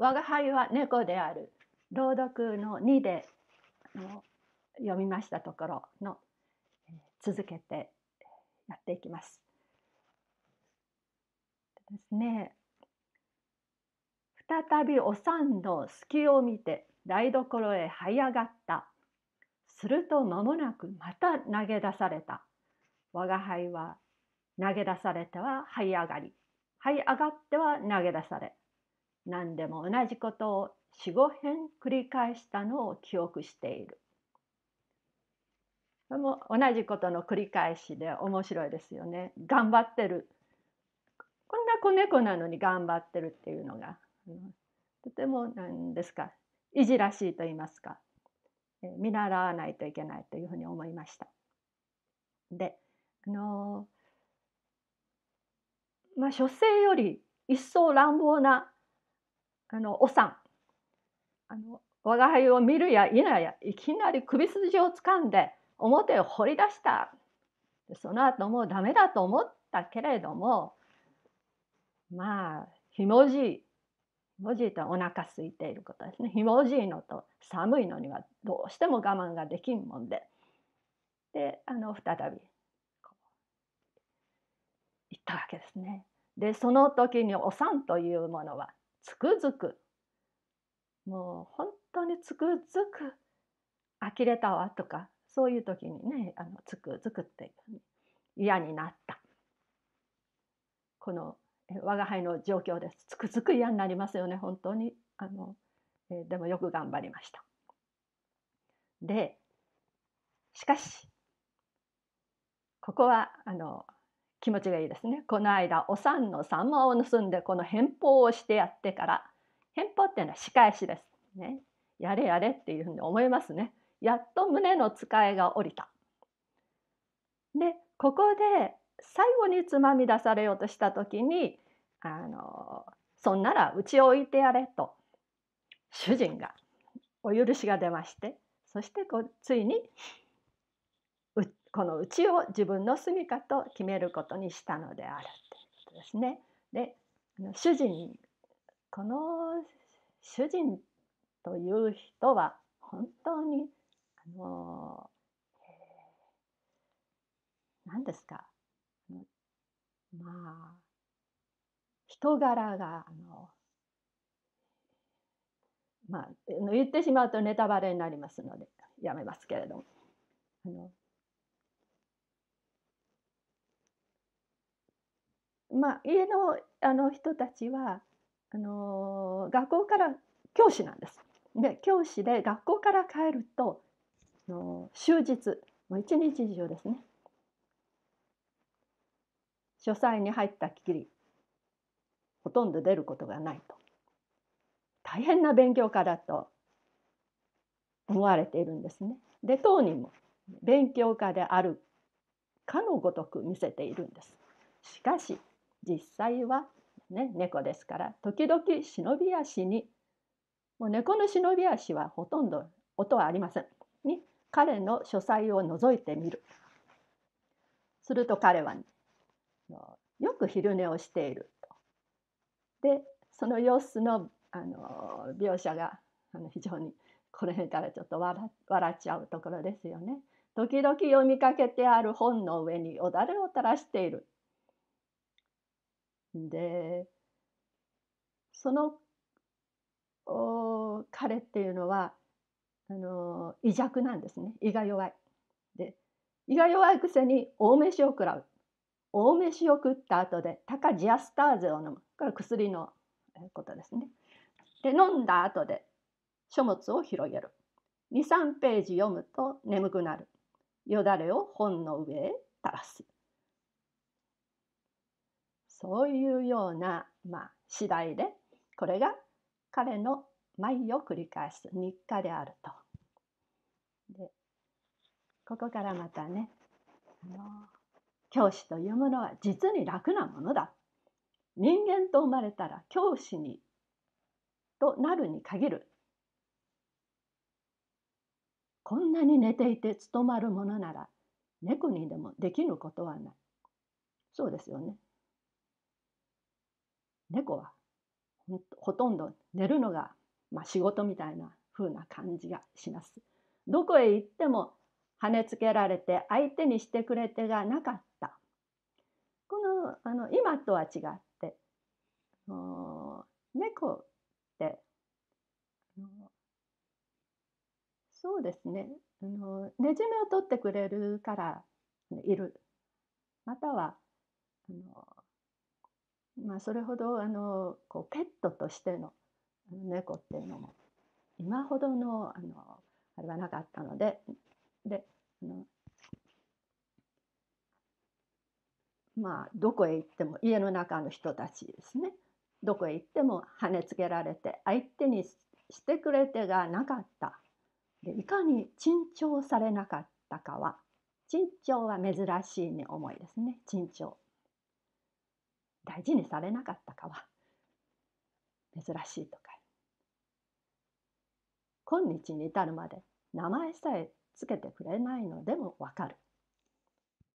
我が輩は猫である朗読の2で読みましたところの続けてやっていきます。ですね再びお産の隙を見て台所へ這い上がった。すると間もなくまた投げ出された。我が輩は投げ出されては這い上がり、這い上がっては投げ出され、何でも同じことを四五遍繰り返したのを記憶している。も同じことの繰り返しで面白いですよね。頑張ってる。こんな子猫なのに頑張ってるっていうのが、とても何ですかいじらしいと言いますか、見習わないといけないというふうに思いました。であのまあ書生より一層乱暴なあのお産。あの我が輩を見るや否やいきなり首筋をつかんで表を掘り出した。その後もうダメだと思ったけれどもまあひもじいひもじいとはお腹空いていることですね。ひもじいのと寒いのにはどうしても我慢ができんもんで。であの再び行ったわけですね。でその時にお産というものはつくづく。もう本当につくづく。呆れたわとかそういう時にねあのつくづくって嫌になった。この我が輩の状況です。つくづく嫌になりますよね本当に。あの、えでもよく頑張りました。でしかしここはあの気持ちがいいですね。この間お産のサンマを盗んでこの返報をしてやってから返報っていうのは仕返しですね。やれやれっていうふうに思いますね。やっと胸の使いが下りた。でここで最後につまみ出されようとした時にあのそんならうちを置いてやれと主人がお許しが出ましてそしてこうついにこのうちを自分の住みかと決めることにしたのであるということですね。で主人この主人という人は本当にあの何ですか？まあ人柄があのまあ言ってしまうとネタバレになりますのでやめますけれどもあのまあ、家のあの人たちはあの学校から教師なんです。で教師で学校から帰るとあの終日もう一日中ですね書斎に入ったきりほとんど出ることがないと大変な勉強家だと思われているんですね。で当人も勉強家であるかのごとく見せているんです。しかし実際は、ね、猫ですから時々忍び足にもう猫の忍び足はほとんど音はありませんに彼の書斎を覗いてみるすると彼は、ね、よく昼寝をしていると。でその様子のあの描写があの非常にこの辺からちょっと笑笑っちゃうところですよね。時々読みかけてある本の上におだれを垂らしている。でその彼っていうのはあの胃弱なんですね。胃が弱い。で胃が弱いくせに大飯を食らう。大飯を食った後でタカジアスターゼを飲む。これ薬のことですね。で飲んだ後で書物を広げる。23ページ読むと眠くなる。よだれを本の上へ垂らす。そういうような、まあ、次第でこれが彼の毎を繰り返す日課であると。でここからまたねあの教師というものは実に楽なものだ。人間と生まれたら教師にとなるに限る。こんなに寝ていて務まるものなら猫にでもできぬことはない。そうですよね。猫はほとんど寝るのが、まあ、仕事みたいな風な感じがします。どこへ行っても跳ねつけられて相手にしてくれ手がなかった。このあの今とは違って猫ってそうですねあのねじめを取ってくれるからいるまたはあの、まあ、それほどあのこうペットとしての猫っていうのも今ほどのあのあれはなかったのでであのまあどこへ行っても家の中の人たちですね。どこへ行っても跳ねつけられて相手にしてくれてがなかった。でいかに珍重されなかったかは珍重は珍しいに思いですね。珍重。大事にされなかったかは珍しいとか。今日に至るまで名前さえつけてくれないのでもわかる。